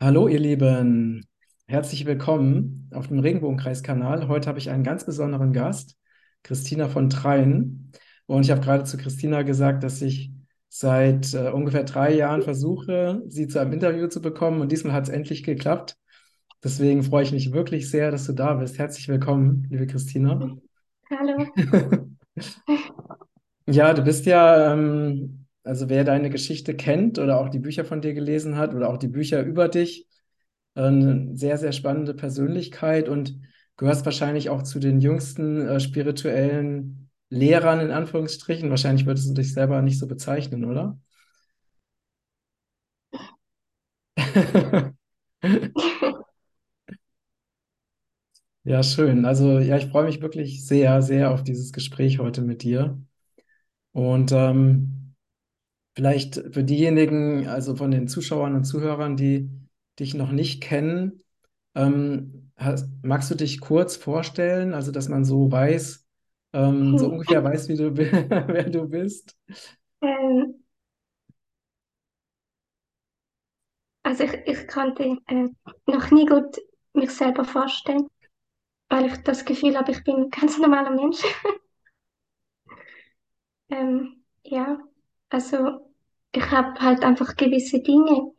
Hallo, ihr Lieben. Herzlich willkommen auf dem Regenbogenkreis-Kanal. Heute habe ich einen ganz besonderen Gast, Christina von Treien. Und ich habe gerade zu Christina gesagt, dass ich seit äh, ungefähr drei Jahren versuche, sie zu einem Interview zu bekommen. Und diesmal hat es endlich geklappt. Deswegen freue ich mich wirklich sehr, dass du da bist. Herzlich willkommen, liebe Christina. Hallo. Ja, du bist ja, ähm, also wer deine Geschichte kennt oder auch die Bücher von dir gelesen hat oder auch die Bücher über dich, eine sehr, sehr spannende Persönlichkeit und gehörst wahrscheinlich auch zu den jüngsten äh, spirituellen Lehrern in Anführungsstrichen. Wahrscheinlich würdest du dich selber nicht so bezeichnen, oder? Ja, schön. Also ja, ich freue mich wirklich sehr, sehr auf dieses Gespräch heute mit dir. Und ähm, vielleicht für diejenigen, also von den Zuschauern und Zuhörern, die dich noch nicht kennen, ähm, hast, magst du dich kurz vorstellen, also dass man so weiß, ähm, so ungefähr weiß, wie du, wer du bist? Ähm, also ich, ich konnte äh, noch nie gut mich selber vorstellen, weil ich das Gefühl habe, ich bin ein ganz normaler Mensch. Ähm, ja, also ich habe halt einfach gewisse Dinge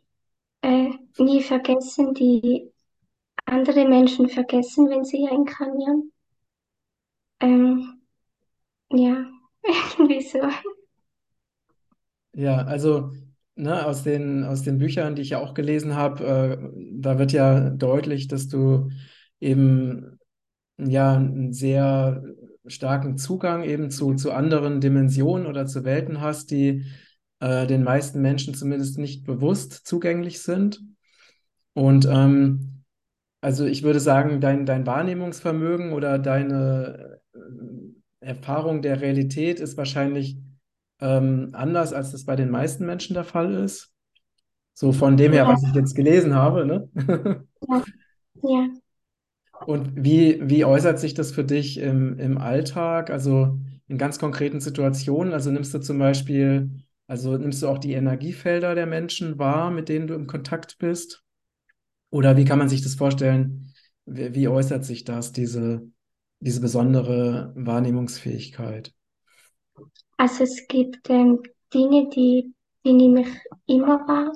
äh, nie vergessen, die andere Menschen vergessen, wenn sie reinkarnieren. Ähm, ja, irgendwie so. Ja, also ne, aus den, aus den Büchern, die ich ja auch gelesen habe, äh, da wird ja deutlich, dass du eben ja einen sehr starken Zugang eben zu, zu anderen Dimensionen oder zu Welten hast, die äh, den meisten Menschen zumindest nicht bewusst zugänglich sind. Und ähm, also ich würde sagen, dein, dein Wahrnehmungsvermögen oder deine äh, Erfahrung der Realität ist wahrscheinlich ähm, anders, als das bei den meisten Menschen der Fall ist. So von dem her, was ich jetzt gelesen habe, ne? ja, ja. Und wie, wie äußert sich das für dich im, im Alltag, also in ganz konkreten Situationen? Also nimmst du zum Beispiel, also nimmst du auch die Energiefelder der Menschen wahr, mit denen du im Kontakt bist? Oder wie kann man sich das vorstellen? Wie, wie äußert sich das, diese, diese besondere Wahrnehmungsfähigkeit? Also es gibt ähm, Dinge, die, die nehme ich immer wahr.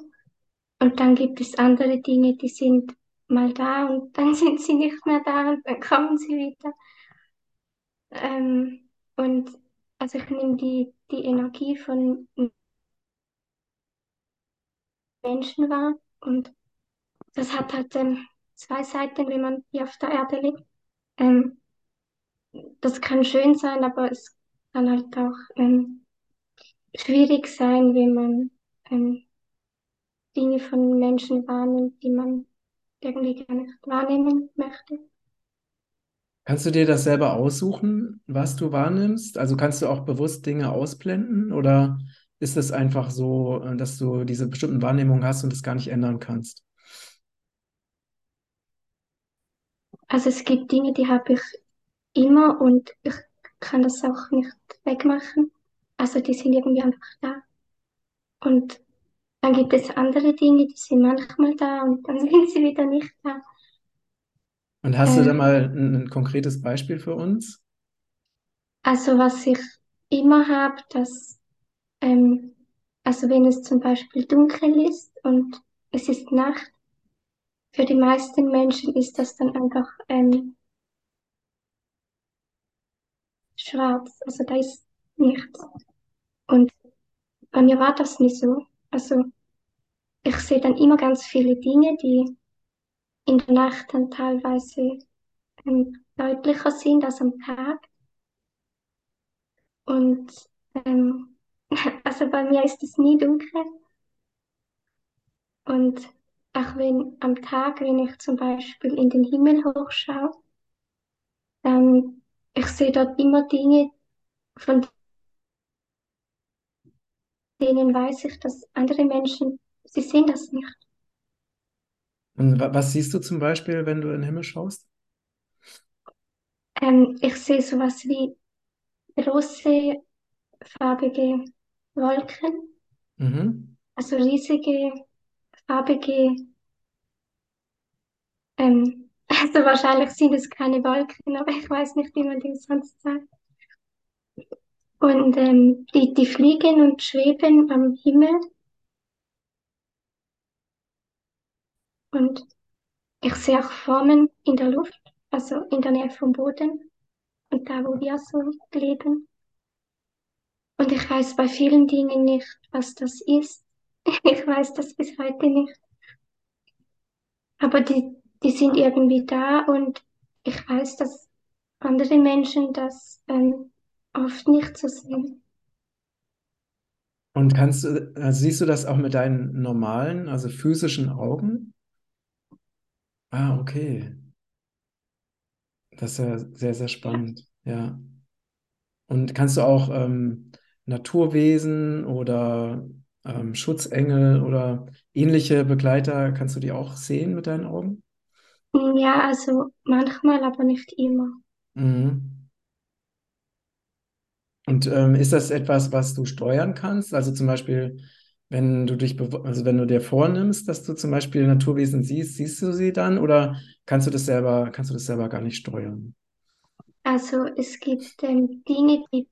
Und dann gibt es andere Dinge, die sind mal da und dann sind sie nicht mehr da und dann kommen sie wieder. Ähm, und also ich nehme die, die Energie von Menschen wahr und das hat halt ähm, zwei Seiten, wenn man hier auf der Erde lebt. Ähm, das kann schön sein, aber es kann halt auch ähm, schwierig sein, wenn man ähm, Dinge von Menschen wahrnimmt, die man irgendwie gar nicht wahrnehmen möchte. Kannst du dir das selber aussuchen, was du wahrnimmst? Also kannst du auch bewusst Dinge ausblenden oder ist es einfach so, äh, dass du diese bestimmten Wahrnehmungen hast und es gar nicht ändern kannst? Also es gibt Dinge, die habe ich immer und ich kann das auch nicht wegmachen. Also die sind irgendwie einfach da. Und dann gibt es andere Dinge, die sind manchmal da und dann sind sie wieder nicht da. Und hast du da Ähm, mal ein, ein konkretes Beispiel für uns? also was ich immer habe, dass, ähm, also wenn es zum Beispiel dunkel ist und es ist Nacht, für die meisten Menschen ist das dann einfach ähm, schwarz. Also da ist nichts. Und bei mir war das nicht so. Also ich sehe dann immer ganz viele Dinge, die in der Nacht dann teilweise ähm, deutlicher sind als am Tag. Und ähm, also bei mir ist es nie dunkel. Und auch wenn am Tag, wenn ich zum Beispiel in den Himmel hochschaue, dann ich sehe dort immer Dinge, von denen weiß ich, dass andere Menschen, sie sehen das nicht. Und wa- was siehst du zum Beispiel, wenn du in den Himmel schaust? Ähm, ich sehe sowas wie große farbige Wolken, Mhm. also riesige farbige Ähm, also wahrscheinlich sind es keine Wolken, aber ich weiß nicht, wie man die sonst sagt. Und ähm, die, die fliegen und schweben am Himmel und ich sehe auch Formen in der Luft, also in der Nähe vom Boden und da, wo wir so leben. Und ich weiß bei vielen Dingen nicht, was das ist. Ich weiß das bis heute nicht. Aber die, die sind irgendwie da und ich weiß, dass andere Menschen das ähm, oft nicht so sehen. Und kannst du, also siehst du das auch mit deinen normalen, also physischen Augen? Ah, okay. Das ist ja sehr, sehr spannend. Ja. Und kannst du auch ähm, Naturwesen oder ähm, Schutzengel oder ähnliche Begleiter, kannst du die auch sehen mit deinen Augen? Ja, also manchmal, aber nicht immer. Mhm. Und ähm, ist das etwas, was du steuern kannst? Also zum Beispiel, wenn du dich, also wenn du dir vornimmst, dass du zum Beispiel Naturwesen siehst, siehst du sie dann oder kannst du das selber, kannst du das selber gar nicht steuern? Also es gibt ähm, Dinge, die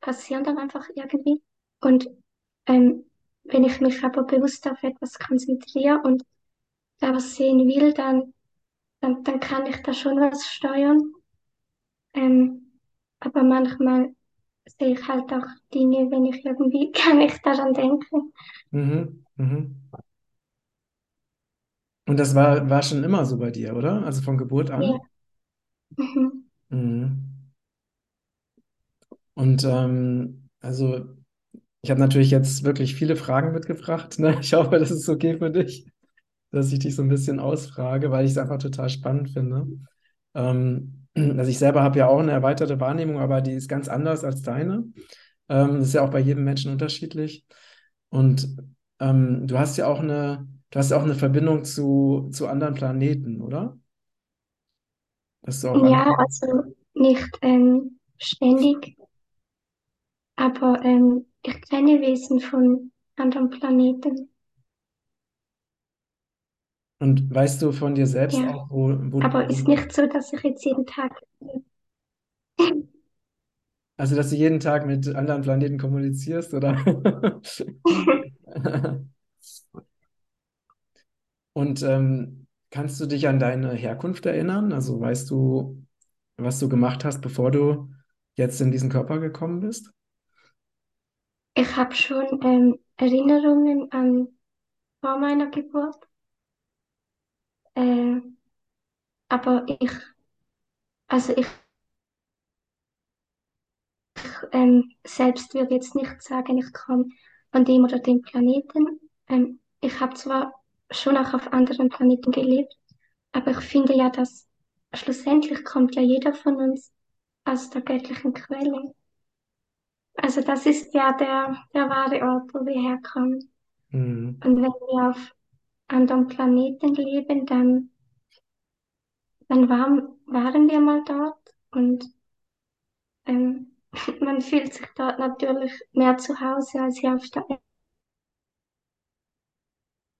passieren dann einfach irgendwie. Und ähm, wenn ich mich aber bewusst auf etwas konzentriere und da was sehen will, dann, dann, dann kann ich da schon was steuern. Ähm, aber manchmal sehe ich halt auch Dinge, wenn ich irgendwie gar nicht daran denke. Mhm. Mhm. Und das war, war schon immer so bei dir, oder? Also von Geburt Ja. an? Mhm. Mhm. Und ähm, also ich habe natürlich jetzt wirklich viele Fragen mitgebracht. Ne? Ich hoffe, das ist okay für dich, dass ich dich so ein bisschen ausfrage, weil ich es einfach total spannend finde. Ähm, also ich selber habe ja auch eine erweiterte Wahrnehmung, aber die ist ganz anders als deine. Ähm, das ist ja auch bei jedem Menschen unterschiedlich. Und ähm, du hast ja auch eine, du hast ja auch eine Verbindung zu, zu anderen Planeten, oder? Dass du auch Ja, also nicht ähm, ständig, aber ähm, ich kenne Wesen von anderen Planeten. Und weißt du von dir selbst Ja, auch, wo, wo, aber ist nicht so, dass ich jetzt jeden Tag. also dass du jeden Tag mit anderen Planeten kommunizierst, oder? Und ähm, kannst du dich an deine Herkunft erinnern? Also weißt du, was du gemacht hast, bevor du jetzt in diesen Körper gekommen bist? Ich habe schon ähm, Erinnerungen an vor meiner Geburt, äh, aber ich, also ich ähm, selbst würde jetzt nicht sagen, ich komme von dem oder dem Planeten. Ähm, ich habe zwar schon auch auf anderen Planeten gelebt, aber ich finde ja, dass schlussendlich kommt ja jeder von uns aus der göttlichen Quelle. Also das ist ja der, der wahre Ort, wo wir herkommen. Mhm. Und wenn wir auf anderen Planeten leben, dann, dann waren, waren wir mal dort und ähm, man fühlt sich dort natürlich mehr zu Hause als hier auf der Erde.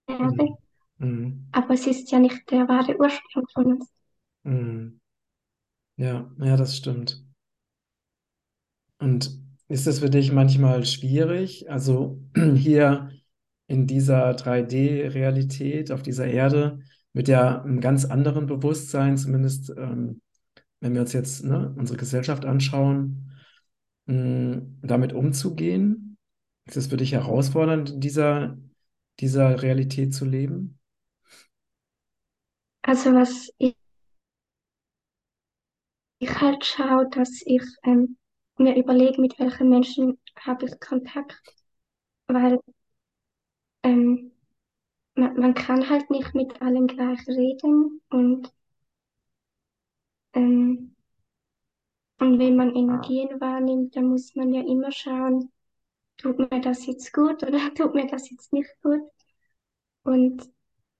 Mhm. Mhm. Aber es ist ja nicht der wahre Ursprung von uns. Mhm. Ja, ja, das stimmt. Und ist es für dich manchmal schwierig, also hier in dieser 3D-Realität auf dieser Erde mit ja einem ganz anderen Bewusstsein, zumindest ähm, wenn wir uns jetzt ne, unsere Gesellschaft anschauen, mh, damit umzugehen? Ist es für dich herausfordernd, in dieser, dieser Realität zu leben? Also was ich, ich halt schaue, dass ich ähm, mir überlege, mit welchen Menschen habe ich Kontakt, weil ähm, man, man kann halt nicht mit allen gleich reden und, ähm, und wenn man Energien wahrnimmt, dann muss man ja immer schauen, tut mir das jetzt gut oder tut mir das jetzt nicht gut. Und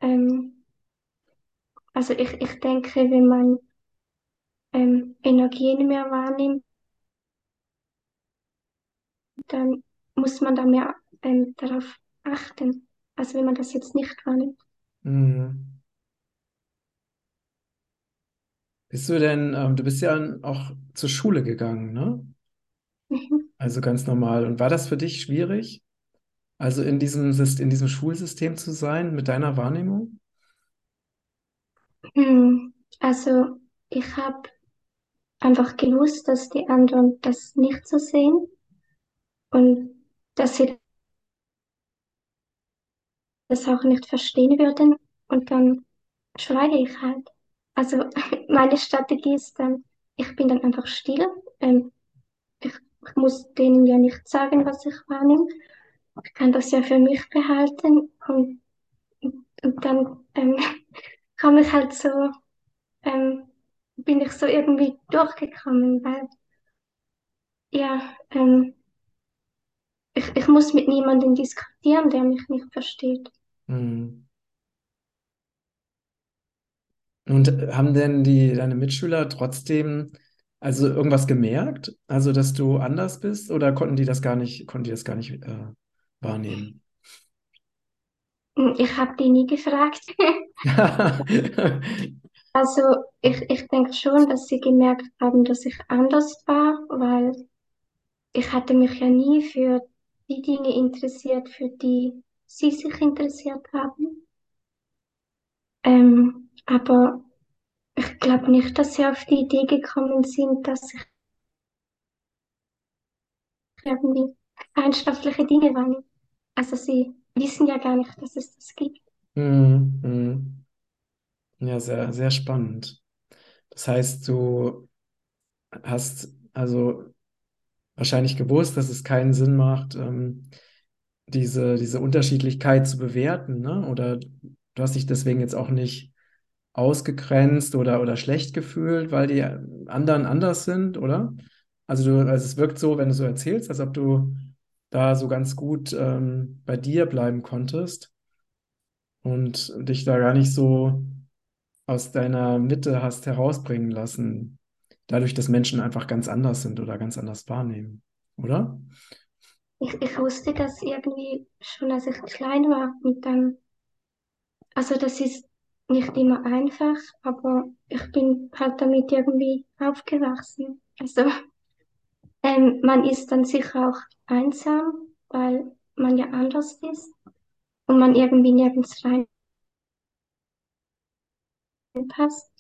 ähm, also ich, ich denke, wenn man ähm, Energien mehr wahrnimmt, dann muss man da mehr ähm, darauf achten, als wenn man das jetzt nicht wahrnimmt. Mhm. Bist du denn, ähm, du bist ja auch zur Schule gegangen, ne? Mhm. Also ganz normal. Und war das für dich schwierig, also in diesem, in diesem Schulsystem zu sein, mit deiner Wahrnehmung? Hm, Also ich habe einfach gewusst, dass die anderen das nicht so sehen und dass sie das auch nicht verstehen würden. Und dann schweige ich halt. Also meine Strategie ist dann, ich bin dann einfach still. Ähm, ich, ich muss denen ja nicht sagen, was ich wahrnehme. Ich kann das ja für mich behalten und, und dann ähm, kam ich halt so, ähm, bin ich so irgendwie durchgekommen, weil ja, ähm, ich, ich muss mit niemandem diskutieren, der mich nicht versteht. Mhm. Und haben denn die, deine Mitschüler trotzdem also irgendwas gemerkt? Also, dass du anders bist oder konnten die das gar nicht, konnten die das gar nicht äh, wahrnehmen? Ich habe die nie gefragt. Also ich, ich denke schon, dass sie gemerkt haben, dass ich anders war, weil ich hatte mich ja nie für die Dinge interessiert, für die sie sich interessiert haben. Ähm, aber ich glaube nicht, dass sie auf die Idee gekommen sind, dass ich irgendwie feindschaftliche Dinge wahrnehme. Also sie wissen ja gar nicht, dass es das gibt. Mhm. Mhm. Ja, sehr, sehr spannend. Das heißt, du hast also wahrscheinlich gewusst, dass es keinen Sinn macht, ähm, diese, diese Unterschiedlichkeit zu bewerten, ne? Oder du hast dich deswegen jetzt auch nicht ausgegrenzt oder, oder schlecht gefühlt, weil die anderen anders sind, oder? Also du, also es wirkt so, wenn du so erzählst, als ob du da so ganz gut ähm, bei dir bleiben konntest und dich da gar nicht so aus deiner Mitte hast herausbringen lassen, dadurch, dass Menschen einfach ganz anders sind oder ganz anders wahrnehmen, oder? Ich, ich wusste das irgendwie schon, als ich klein war. Und dann, also das ist nicht immer einfach, aber ich bin halt damit irgendwie aufgewachsen. Also ähm, man ist dann sicher auch einsam, weil man ja anders ist und man irgendwie nirgends reinpasst.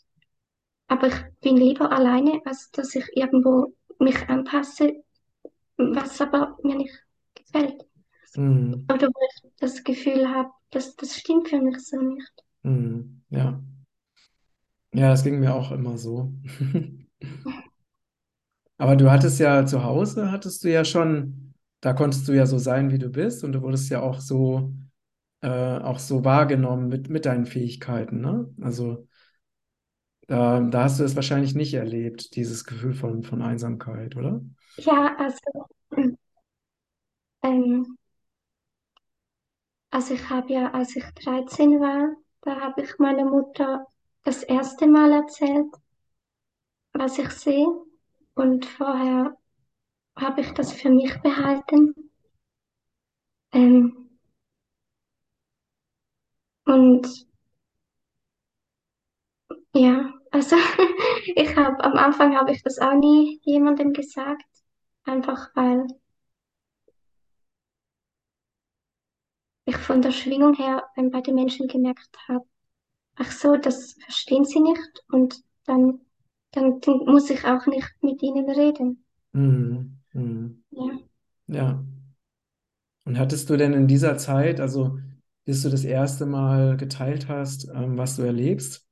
Aber ich bin lieber alleine, als dass ich irgendwo mich anpasse, was aber mir nicht gefällt. Mhm. Oder wo ich das Gefühl habe, dass das stimmt für mich so nicht. Mhm. Ja. Ja, das ging mir auch immer so. Aber du hattest ja zu Hause, hattest du ja schon, da konntest du ja so sein, wie du bist und du wurdest ja auch so, äh, auch so wahrgenommen mit, mit deinen Fähigkeiten, ne? Also da, da hast du es wahrscheinlich nicht erlebt, dieses Gefühl von, von Einsamkeit, oder? Ja, also, ähm, also ich habe ja, als ich 13 war, da habe ich meiner Mutter das erste Mal erzählt, was ich sehe. Und vorher habe ich das für mich behalten. Ähm, und ja, also ich habe am Anfang habe ich das auch nie jemandem gesagt, einfach weil ich von der Schwingung her bei den Menschen gemerkt habe, ach so, das verstehen sie nicht und dann, dann muss ich auch nicht mit ihnen reden. Mhm. Mhm. Ja. Ja. Und hattest du denn in dieser Zeit, also bis du das erste Mal geteilt hast, ähm, was du erlebst,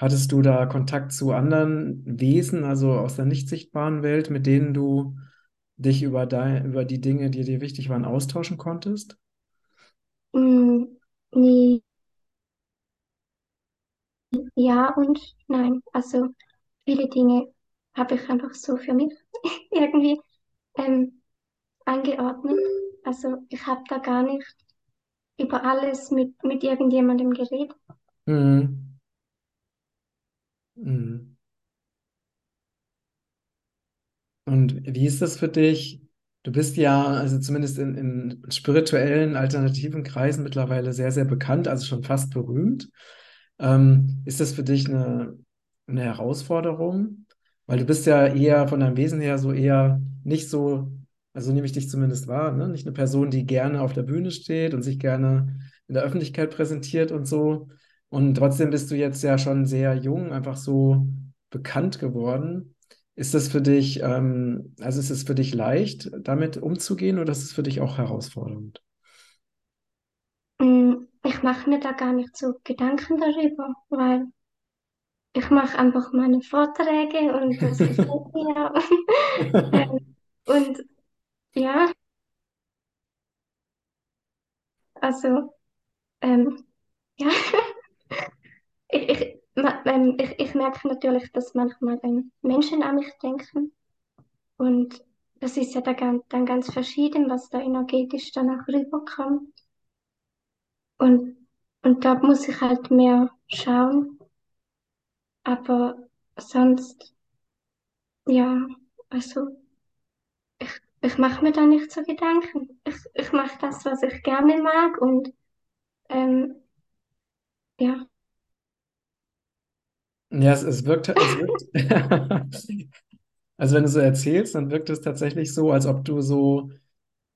hattest du da Kontakt zu anderen Wesen, also aus der nicht sichtbaren Welt, mit denen du dich über, dein, über die Dinge, die dir wichtig waren, austauschen konntest? Mm, nee, ja und nein. Also viele Dinge habe ich einfach so für mich irgendwie ähm, eingeordnet. Also ich habe da gar nicht über alles mit, mit irgendjemandem geredet. Mhm. Mhm. Und wie ist das für dich? Du bist ja, also zumindest in, in spirituellen, alternativen Kreisen mittlerweile sehr, sehr bekannt, also schon fast berühmt. Ähm, ist das für dich eine, eine Herausforderung? Weil du bist ja eher von deinem Wesen her so eher nicht so, also nehme ich dich zumindest wahr, ne? Nicht eine Person, die gerne auf der Bühne steht und sich gerne in der Öffentlichkeit präsentiert und so. Und trotzdem bist du jetzt ja schon sehr jung, einfach so bekannt geworden. Ist das für dich, ähm, also ist es für dich leicht, damit umzugehen oder ist es für dich auch herausfordernd? Mm, Ich mache mir da gar nicht so Gedanken darüber, weil ich mache einfach meine Vorträge und das gefällt mir. Und ja, also ähm, ja, ich, ich, ähm, ich, ich merke natürlich, dass manchmal ähm, Menschen an mich denken und das ist ja dann, ganz- dann ganz verschieden, was da energetisch danach rüberkommt. Und, und da muss ich halt mehr schauen, aber sonst, ja, also ich, ich mache mir da nicht so Gedanken. Ich, ich mache das, was ich gerne mag und ähm, ja. Ja, es, es wirkt, es wirkt, also wenn du so erzählst, dann wirkt es tatsächlich so, als ob du so,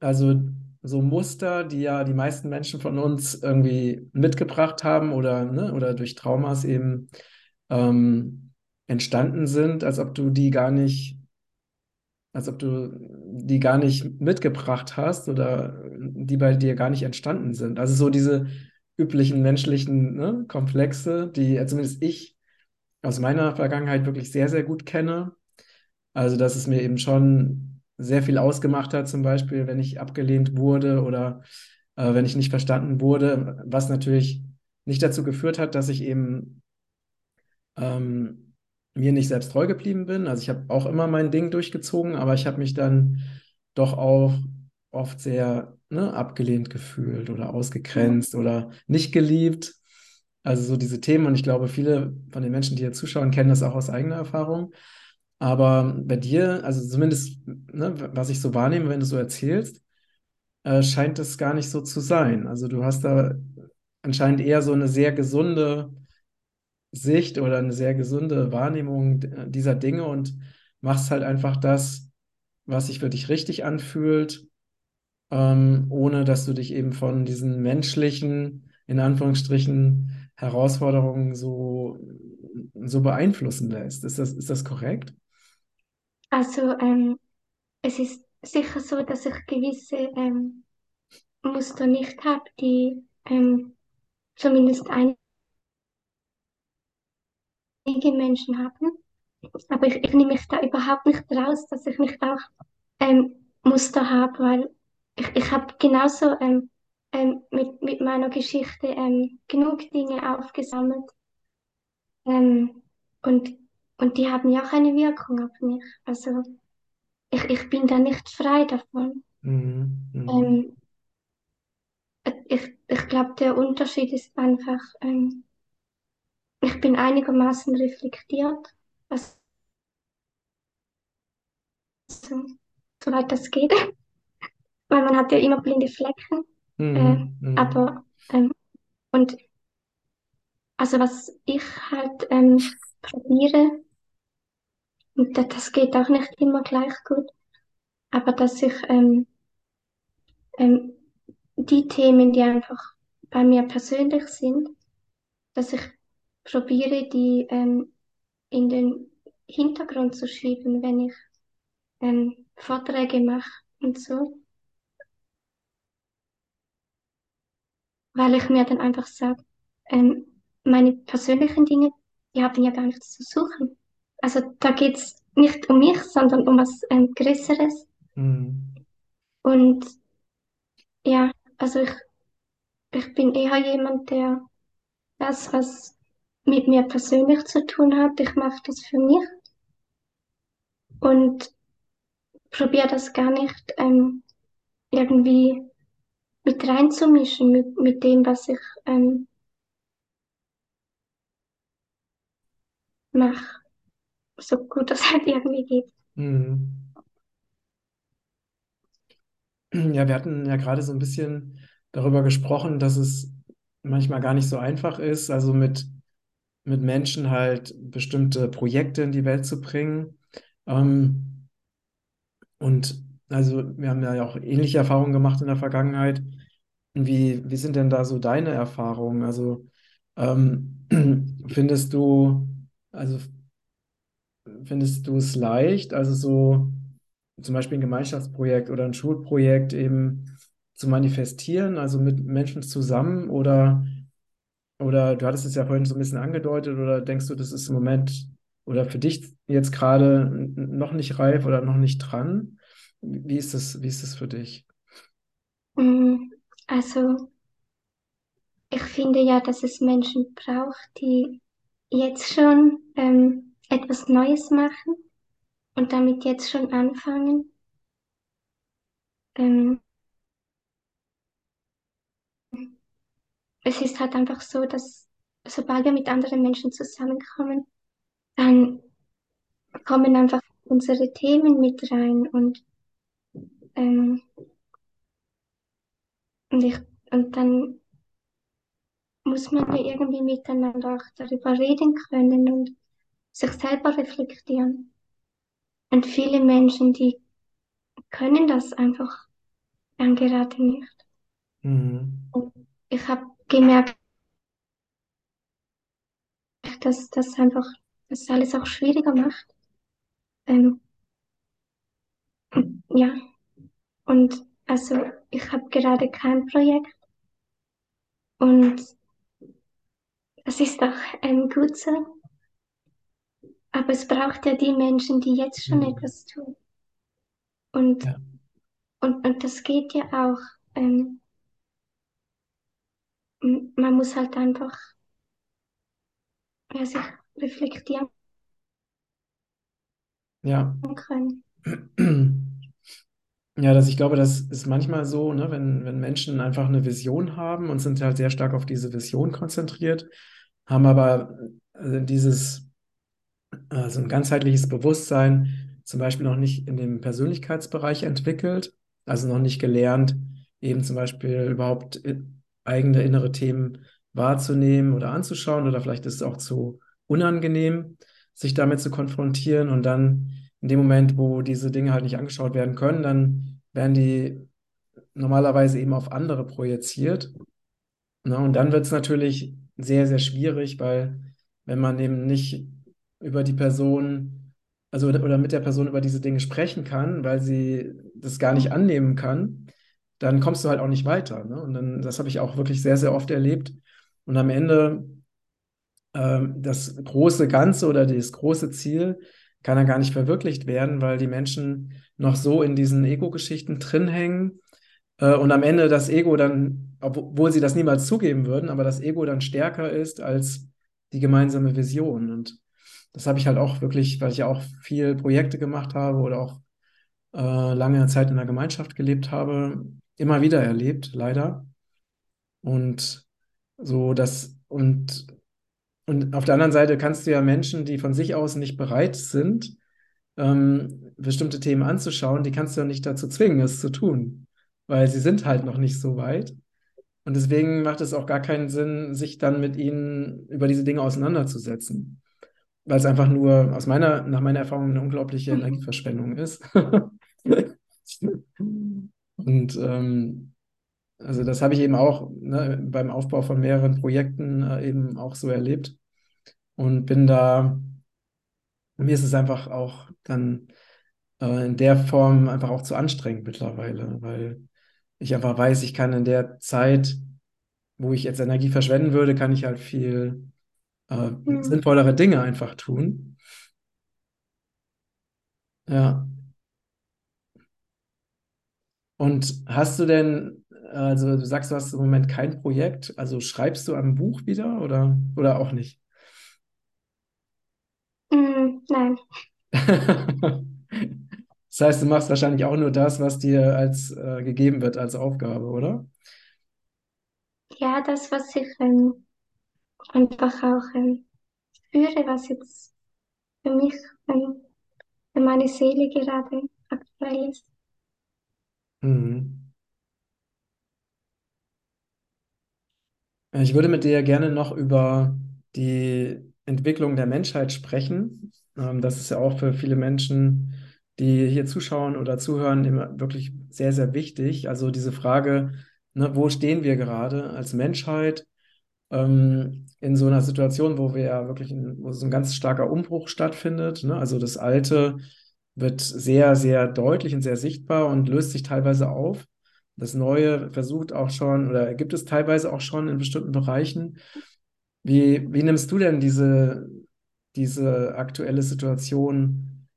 also so Muster, die ja die meisten Menschen von uns irgendwie mitgebracht haben oder, ne, oder durch Traumas eben ähm, entstanden sind, als ob du die gar nicht als ob du die gar nicht mitgebracht hast oder die bei dir gar nicht entstanden sind. Also so diese üblichen menschlichen, ne, Komplexe, die äh, zumindest ich aus meiner Vergangenheit wirklich sehr, sehr gut kenne. Also dass es mir eben schon sehr viel ausgemacht hat, zum Beispiel, wenn ich abgelehnt wurde oder äh, wenn ich nicht verstanden wurde, was natürlich nicht dazu geführt hat, dass ich eben ähm, mir nicht selbst treu geblieben bin. Also ich habe auch immer mein Ding durchgezogen, aber ich habe mich dann doch auch oft sehr ne, abgelehnt gefühlt oder ausgegrenzt oder nicht geliebt. Also so diese Themen und ich glaube, viele von den Menschen, die hier zuschauen, kennen das auch aus eigener Erfahrung. Aber bei dir, also zumindest, ne, was ich so wahrnehme, wenn du so erzählst, äh, scheint es gar nicht so zu sein. Also du hast da anscheinend eher so eine sehr gesunde Sicht oder eine sehr gesunde Wahrnehmung dieser Dinge und machst halt einfach das, was sich für dich richtig anfühlt, ähm, ohne dass du dich eben von diesen menschlichen, in Anführungsstrichen, Herausforderungen so, so beeinflussen lässt. Ist das, ist das korrekt? Also ähm, es ist sicher so, dass ich gewisse ähm, Muster nicht habe, die ähm, zumindest einige Menschen haben. Aber ich, ich nehme mich da überhaupt nicht raus, dass ich nicht auch ähm, Muster habe, weil ich, ich habe genauso ähm, ähm, mit, mit meiner Geschichte ähm, genug Dinge aufgesammelt ähm, und, und die haben ja auch eine Wirkung auf mich. Also ich, ich bin da nicht frei davon. Mhm. Mhm. Ähm, ich ich glaube, der Unterschied ist einfach, ähm, ich bin einigermaßen reflektiert, also soweit das geht, weil man hat ja immer blinde Flecken. Äh, Mhm. Mhm. aber ähm, und also was ich halt ähm, probiere, und das, das geht auch nicht immer gleich gut, aber dass ich ähm, ähm, die Themen, die einfach bei mir persönlich sind, dass ich probiere, die ähm, in den Hintergrund zu schieben, wenn ich ähm, Vorträge mache und so, weil ich mir dann einfach sage, ähm, meine persönlichen Dinge, die haben ja gar nichts zu suchen. Also da geht's nicht um mich, sondern um was ähm, Größeres. Mhm. Und ja, also ich, ich bin eher jemand, der das, was mit mir persönlich zu tun hat, ich mache das für mich und probiere das gar nicht ähm, irgendwie mit reinzumischen mit, mit dem, was ich ähm, mache, so gut das halt irgendwie geht. Mhm. Ja, wir hatten ja gerade so ein bisschen darüber gesprochen, dass es manchmal gar nicht so einfach ist, also mit, mit Menschen halt bestimmte Projekte in die Welt zu bringen. Ähm, und also wir haben ja auch ähnliche Erfahrungen gemacht in der Vergangenheit. Wie, wie sind denn da so deine Erfahrungen? Also ähm, findest du, also findest du es leicht, also so zum Beispiel ein Gemeinschaftsprojekt oder ein Schulprojekt eben zu manifestieren, also mit Menschen zusammen oder, oder du hattest es ja vorhin so ein bisschen angedeutet oder denkst du, das ist im Moment oder für dich jetzt gerade noch nicht reif oder noch nicht dran? Wie ist das, wie ist das für dich? Mm, Also, ich finde ja, dass es Menschen braucht, die jetzt schon ähm, etwas Neues machen und damit jetzt schon anfangen. Ähm, es ist halt einfach so, dass sobald wir mit anderen Menschen zusammenkommen, dann kommen einfach unsere Themen mit rein und, ähm, und, ich, und dann muss man ja irgendwie miteinander auch darüber reden können und sich selber reflektieren. Und viele Menschen, die können das einfach dann gerade nicht. Mhm. Ich habe gemerkt, dass das einfach das alles auch schwieriger macht. Ähm, ja, und also ich habe gerade kein Projekt und das ist auch ähm, gut so. Aber es braucht ja die Menschen, die jetzt schon Mhm. etwas tun. Und, Ja, und, und das geht ja auch. Ähm, man muss halt einfach ja, sich reflektieren ja. können. Ja, dass ich glaube, das ist manchmal so, ne, wenn, wenn Menschen einfach eine Vision haben und sind halt sehr stark auf diese Vision konzentriert, haben aber äh, dieses, äh, so ein ganzheitliches Bewusstsein zum Beispiel noch nicht in dem Persönlichkeitsbereich entwickelt, also noch nicht gelernt, eben zum Beispiel überhaupt äh, eigene innere Themen wahrzunehmen oder anzuschauen oder vielleicht ist es auch zu unangenehm, sich damit zu konfrontieren und dann in dem Moment, wo diese Dinge halt nicht angeschaut werden können, dann werden die normalerweise eben auf andere projiziert. Ne? Und dann wird es natürlich sehr, sehr schwierig, weil wenn man eben nicht über die Person, also oder mit der Person über diese Dinge sprechen kann, weil sie das gar nicht annehmen kann, dann kommst du halt auch nicht weiter. Ne? Und dann, das habe ich auch wirklich sehr, sehr oft erlebt. Und am Ende ähm, das große Ganze oder das große Ziel kann dann gar nicht verwirklicht werden, weil die Menschen noch so in diesen Ego-Geschichten drin hängen äh, und am Ende das Ego dann, obwohl sie das niemals zugeben würden, aber das Ego dann stärker ist als die gemeinsame Vision. Und das habe ich halt auch wirklich, weil ich ja auch viel Projekte gemacht habe oder auch äh, lange Zeit in der Gemeinschaft gelebt habe, immer wieder erlebt, leider. Und so das, und, und auf der anderen Seite kannst du ja Menschen, die von sich aus nicht bereit sind, ähm, bestimmte Themen anzuschauen, die kannst du ja nicht dazu zwingen, es zu tun, weil sie sind halt noch nicht so weit. Und deswegen macht es auch gar keinen Sinn, sich dann mit ihnen über diese Dinge auseinanderzusetzen, weil es einfach nur aus meiner, nach meiner Erfahrung eine unglaubliche Energieverschwendung ist. Und ähm, also das habe ich eben auch ne, beim Aufbau von mehreren Projekten äh, eben auch so erlebt und bin da, mir ist es einfach auch dann äh, in der Form einfach auch zu anstrengend mittlerweile, weil ich einfach weiß, ich kann in der Zeit, wo ich jetzt Energie verschwenden würde, kann ich halt viel äh, Hm. sinnvollere Dinge einfach tun. Ja. Und hast du denn, also du sagst, du hast im Moment kein Projekt, also schreibst du am Buch wieder oder, oder auch nicht? Mm, nein, Das heißt, du machst wahrscheinlich auch nur das, was dir als äh, gegeben wird als Aufgabe, oder? ja, das, was ich ähm, einfach auch ähm, spüre, was jetzt für mich, ähm, für meine Seele gerade aktuell ist. Mhm. Ich würde mit dir gerne noch über die Entwicklung der Menschheit sprechen. Ähm, Das ist ja auch für viele Menschen, die hier zuschauen oder zuhören, immer wirklich sehr, sehr wichtig. Also diese Frage, ne, wo stehen wir gerade als Menschheit? ähm, in so einer Situation, wo wir ja wirklich, ein, wo so ein ganz starker Umbruch stattfindet. Ne? Also das Alte wird sehr, sehr deutlich und sehr sichtbar und löst sich teilweise auf. Das Neue versucht auch schon oder gibt es teilweise auch schon in bestimmten Bereichen. Wie, wie nimmst du denn diese, diese aktuelle Situation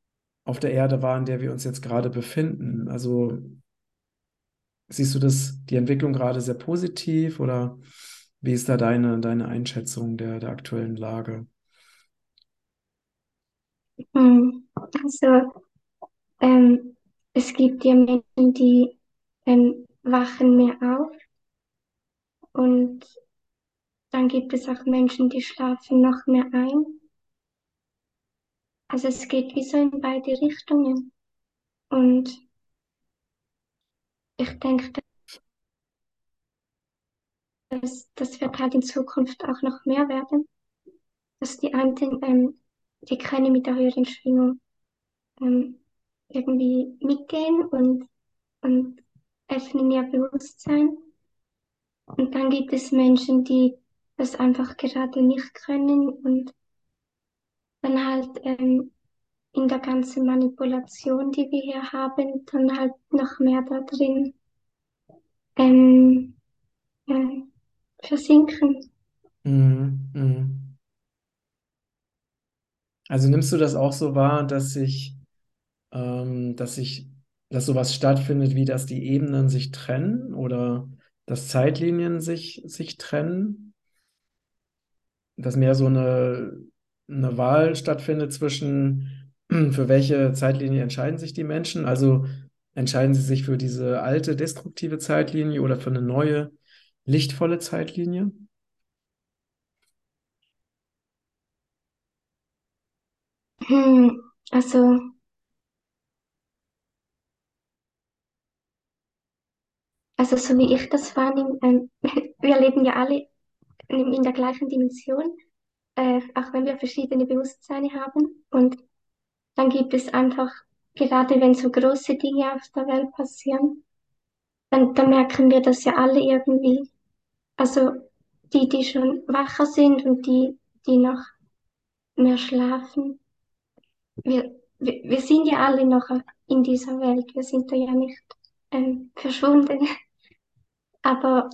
auf der Erde wahr, in der wir uns jetzt gerade befinden? Also siehst du das, die Entwicklung gerade sehr positiv oder wie ist da deine, deine Einschätzung der, der aktuellen Lage? Hm, Also, ähm, es gibt ja Menschen, die ähm, wachen mehr auf und dann gibt es auch Menschen, die schlafen noch mehr ein. Also es geht wie so in beide Richtungen. Und ich denke, dass das wird halt in Zukunft auch noch mehr werden, dass die einen, ähm, die können mit der höheren Schwingung ähm, irgendwie mitgehen und, und öffnen ihr Bewusstsein. Und dann gibt es Menschen, die das einfach gerade nicht können und dann halt ähm, in der ganzen Manipulation, die wir hier haben, dann halt noch mehr da drin ähm, äh, versinken. Mhm, mhm. Also nimmst du das auch so wahr, dass sich, ähm, dass sich, dass sowas stattfindet, wie dass die Ebenen sich trennen oder dass Zeitlinien sich, sich trennen? Dass mehr so eine, eine Wahl stattfindet zwischen, für welche Zeitlinie entscheiden sich die Menschen? Also entscheiden sie sich für diese alte, destruktive Zeitlinie oder für eine neue, lichtvolle Zeitlinie? Hm, also, also so wie ich das wahrnehme, ähm, wir leben ja alle in, in der gleichen Dimension, äh, auch wenn wir verschiedene Bewusstseine haben. Und dann gibt es einfach, gerade wenn so große Dinge auf der Welt passieren, dann, dann merken wir das ja alle irgendwie. Also die, die schon wacher sind und die, die noch mehr schlafen. Wir, wir, wir sind ja alle noch in dieser Welt. Wir sind da ja nicht ähm, verschwunden. Aber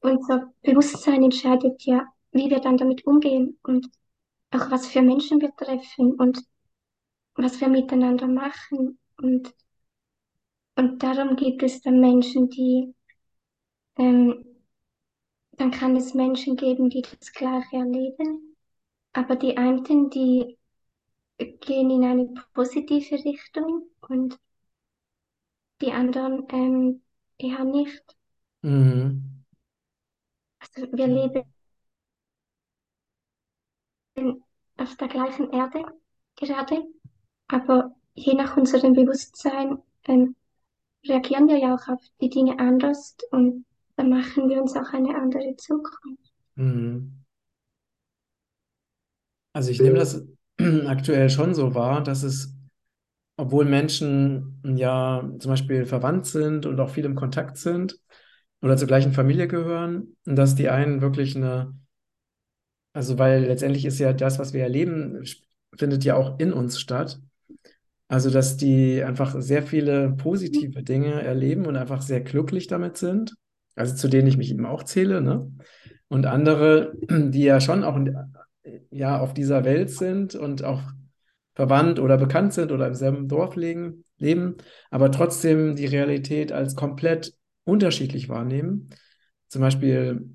unser Bewusstsein entscheidet ja, wie wir dann damit umgehen und auch was für Menschen wir treffen und was wir miteinander machen. Und, und darum gibt es dann Menschen, die, ähm, dann kann es Menschen geben, die das Gleiche erleben. Aber die einen, die gehen in eine positive Richtung und die anderen ähm, eher nicht. Mhm. Also wir leben auf der gleichen Erde gerade, aber je nach unserem Bewusstsein ähm, reagieren wir ja auch auf die Dinge anders und dann machen wir uns auch eine andere Zukunft. Mhm. Also ich nehme das aktuell schon so wahr, dass es, obwohl Menschen ja zum Beispiel verwandt sind und auch viel im Kontakt sind oder zur gleichen Familie gehören, dass die einen wirklich eine, also weil letztendlich ist ja das, was wir erleben, findet ja auch in uns statt. Also dass die einfach sehr viele positive Dinge erleben und einfach sehr glücklich damit sind, also zu denen ich mich eben auch zähle, ne? Und andere, die ja schon auch ja, auf dieser Welt sind und auch verwandt oder bekannt sind oder im selben Dorf leben, leben, aber trotzdem die Realität als komplett unterschiedlich wahrnehmen. Zum Beispiel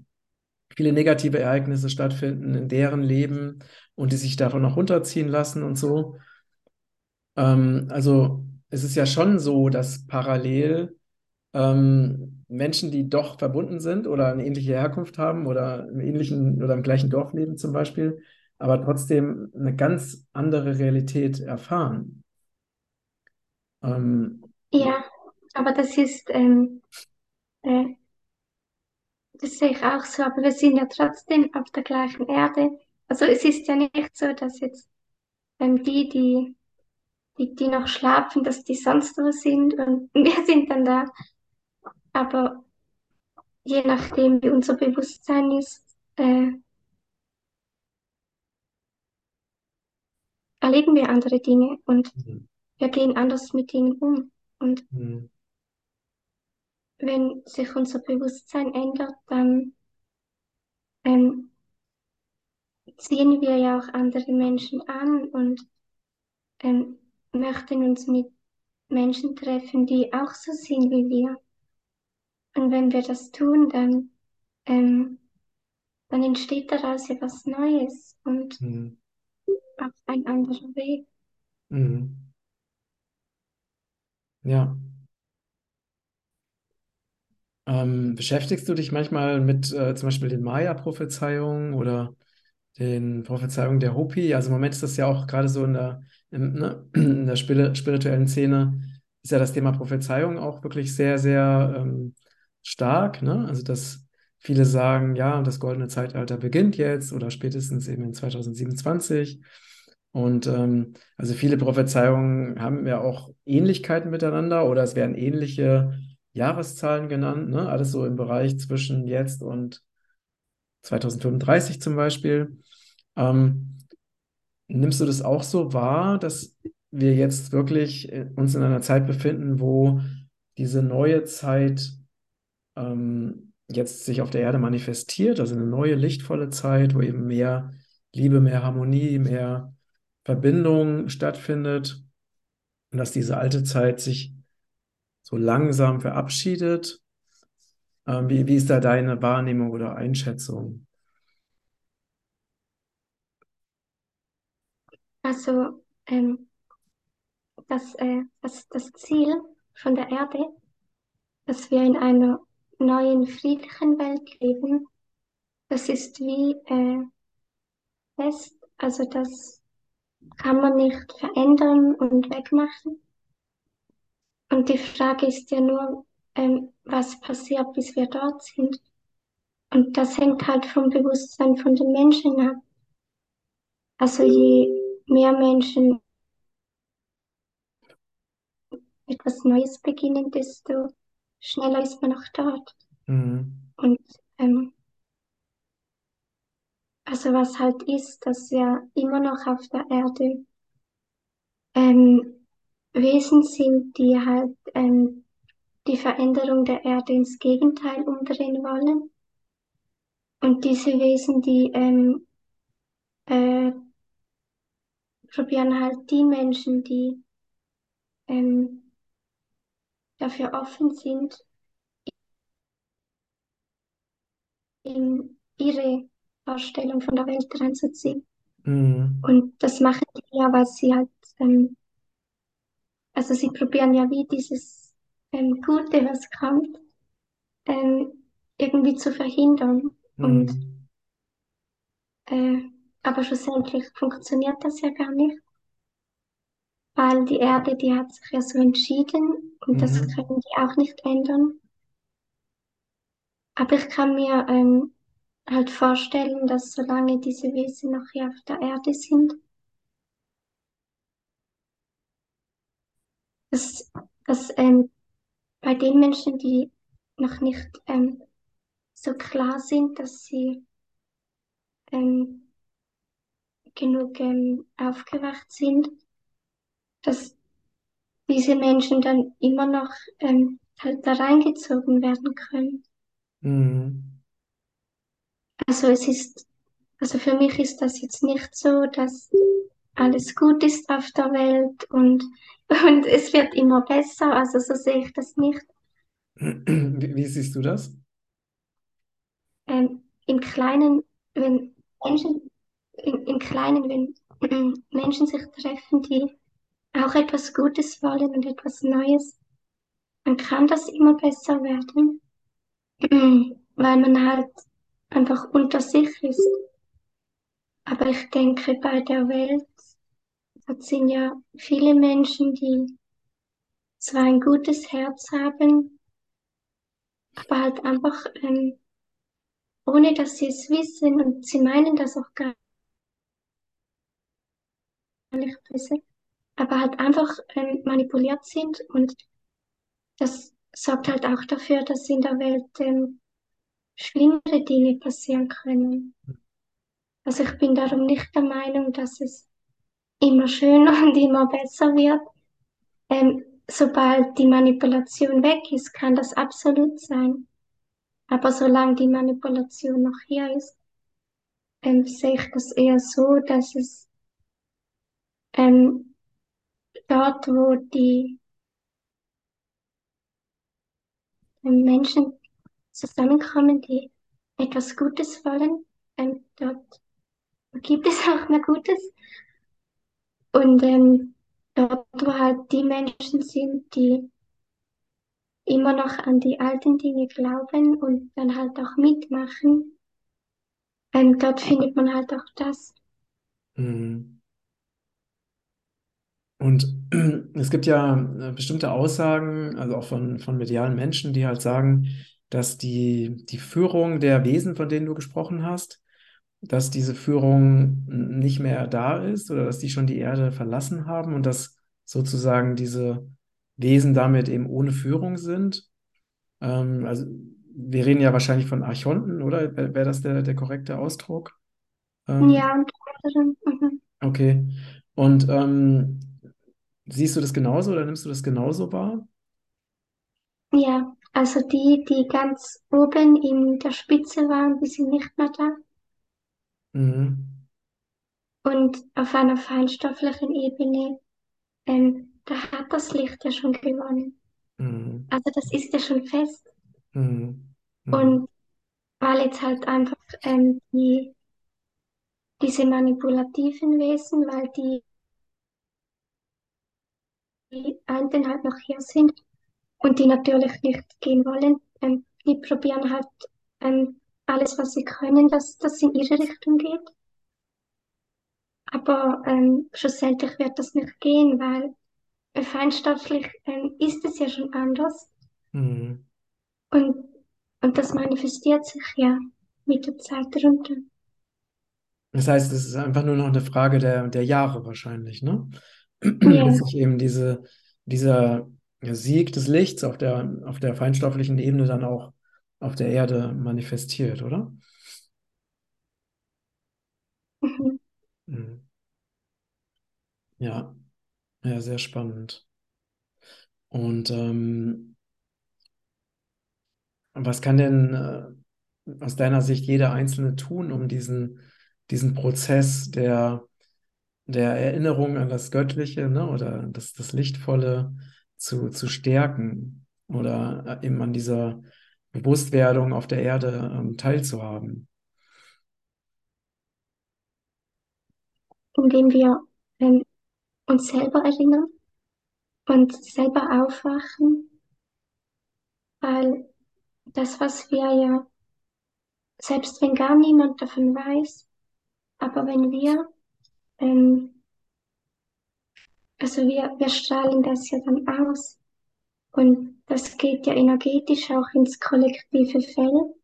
viele negative Ereignisse stattfinden in deren Leben und die sich davon noch runterziehen lassen und so. Ähm, also es ist ja schon so, dass parallel ähm, Menschen, die doch verbunden sind oder eine ähnliche Herkunft haben oder im ähnlichen oder im gleichen Dorf leben zum Beispiel, aber trotzdem eine ganz andere Realität erfahren. Ähm, Ja, aber das ist, ähm, äh, das sehe ich auch so, aber wir sind ja trotzdem auf der gleichen Erde. Also es ist ja nicht so, dass jetzt ähm, die, die, die, die noch schlafen, dass die sonst wo sind und wir sind dann da. Aber je nachdem, wie unser Bewusstsein ist, äh, erleben wir andere Dinge und Mhm. wir gehen anders mit Dingen um. Und Mhm. wenn sich unser Bewusstsein ändert, dann ähm, ziehen wir ja auch andere Menschen an und ähm, möchten uns mit Menschen treffen, die auch so sind wie wir. Und wenn wir das tun, dann, ähm, dann entsteht daraus ja was Neues und Mhm. Auch ein anderer Weg. Mhm. Ja. Ähm, beschäftigst du dich manchmal mit äh, zum Beispiel den Maya-Prophezeiungen oder den Prophezeiungen der Hopi? Also im Moment ist das ja auch gerade so in der, in, ne, in der spiri- spirituellen Szene, ist ja das Thema Prophezeiung auch wirklich sehr, sehr ähm, stark. Ne? Also dass viele sagen, ja, das goldene Zeitalter beginnt jetzt oder spätestens eben in 2027. Und ähm, also viele Prophezeiungen haben ja auch Ähnlichkeiten miteinander oder es werden ähnliche Jahreszahlen genannt, ne? Alles so im Bereich zwischen jetzt und 2035 zum Beispiel. Ähm, nimmst du das auch so wahr, dass wir jetzt wirklich äh, uns in einer Zeit befinden, wo diese neue Zeit ähm, jetzt sich auf der Erde manifestiert, also eine neue lichtvolle Zeit, wo eben mehr Liebe, mehr Harmonie, mehr Verbindung stattfindet und dass diese alte Zeit sich so langsam verabschiedet? Ähm, wie, wie ist da deine Wahrnehmung oder Einschätzung? Also ähm, das, äh, das, das Ziel von der Erde, dass wir in einer neuen, friedlichen Welt leben, das ist wie äh, fest. Also das kann man nicht verändern und wegmachen. Und die Frage ist ja nur, ähm, was passiert, bis wir dort sind. Und das hängt halt vom Bewusstsein von den Menschen ab. Also je mehr Menschen etwas Neues beginnen, desto schneller ist man auch dort. Mhm. Und ähm, also was halt ist, dass ja immer noch auf der Erde ähm, Wesen sind, die halt ähm, die Veränderung der Erde ins Gegenteil umdrehen wollen. Und diese Wesen, die ähm, äh, probieren halt die Menschen, die ähm, dafür offen sind, in ihre Vorstellung von der Welt reinzuziehen. Mhm. Und das machen die ja, weil sie halt, ähm, also sie probieren ja wie dieses ähm, Gute, was kommt, ähm, irgendwie zu verhindern. Und Mhm. äh, aber schlussendlich funktioniert das ja gar nicht, weil die Erde, die hat sich ja so entschieden und das Mhm. können die auch nicht ändern. Aber ich kann mir ähm, halt vorstellen, dass solange diese Wesen noch hier auf der Erde sind, dass, dass ähm, bei den Menschen, die noch nicht ähm, so klar sind, dass sie ähm, genug ähm, aufgewacht sind, dass diese Menschen dann immer noch ähm, halt da reingezogen werden können. Mhm. Also es ist, also für mich ist das jetzt nicht so, dass alles gut ist auf der Welt und, und es wird immer besser. Also so sehe ich das nicht. Wie, siehst du das? Ähm, im Kleinen, wenn Menschen, im, im Kleinen, wenn Menschen sich treffen, die auch etwas Gutes wollen und etwas Neues, dann kann das immer besser werden, weil man halt einfach unter sich ist. Aber ich denke, bei der Welt, das sind ja viele Menschen, die zwar ein gutes Herz haben, aber halt einfach, ähm, ohne dass sie es wissen und sie meinen das auch gar nicht böse, aber halt einfach ähm, manipuliert sind und das sorgt halt auch dafür, dass in der Welt ähm, schlimmere Dinge passieren können. Also ich bin darum nicht der Meinung, dass es immer schöner und immer besser wird. Ähm, sobald die Manipulation weg ist, kann das absolut sein. Aber solange die Manipulation noch hier ist, ähm, sehe ich das eher so, dass es ähm, dort, wo die ähm, Menschen zusammenkommen, die etwas Gutes wollen, ähm, dort gibt es auch mehr Gutes. Und ähm, dort, wo halt die Menschen sind, die immer noch an die alten Dinge glauben und dann halt auch mitmachen, ähm, dort findet man halt auch das. Mhm. Und es gibt ja äh, bestimmte Aussagen, also auch von, von medialen Menschen, die halt sagen, dass die, die Führung der Wesen, von denen du gesprochen hast, dass diese Führung nicht mehr da ist oder dass die schon die Erde verlassen haben und dass sozusagen diese Wesen damit eben ohne Führung sind. Ähm, also wir reden ja wahrscheinlich von Archonten, oder? Wäre wär das der, der korrekte Ausdruck? Ähm, Ja, mhm. okay. Und ähm, siehst du das genauso oder nimmst du das genauso wahr? ja, also die, die ganz oben in der Spitze waren, die sind nicht mehr da. Mhm. Und auf einer feinstofflichen Ebene, ähm, da hat das Licht ja schon gewonnen. Mhm. Also das ist ja schon fest. Mhm. Mhm. Und weil jetzt halt einfach ähm, die, diese manipulativen Wesen, weil die, die einen halt noch hier sind und die natürlich nicht gehen wollen, ähm, die probieren halt ähm, alles, was sie können, dass das in ihre Richtung geht. Aber ähm, schlussendlich wird das nicht gehen, weil äh, feinstofflich ähm, ist es ja schon anders. Mhm. Und, und das manifestiert sich ja mit der Zeit darunter. Das heißt, es ist einfach nur noch eine Frage der, der Jahre wahrscheinlich, ne? Ja, Bis sich eben diese, dieser Sieg des Lichts auf der, auf der feinstofflichen Ebene dann auch auf der Erde manifestiert, oder? mhm. Mhm. Ja, ja, sehr spannend. Und ähm, was kann denn äh, aus deiner Sicht jeder Einzelne tun, um diesen, diesen Prozess der der Erinnerung an das Göttliche, ne, oder das, das Lichtvolle zu, zu stärken oder äh, eben an dieser Bewusstwerdung auf der Erde ähm, teilzuhaben. indem wir ähm, uns selber erinnern und selber aufwachen, weil das, was wir ja, selbst wenn gar niemand davon weiß, aber wenn wir, ähm, also wir, wir strahlen das ja dann aus und das geht ja energetisch auch ins kollektive Feld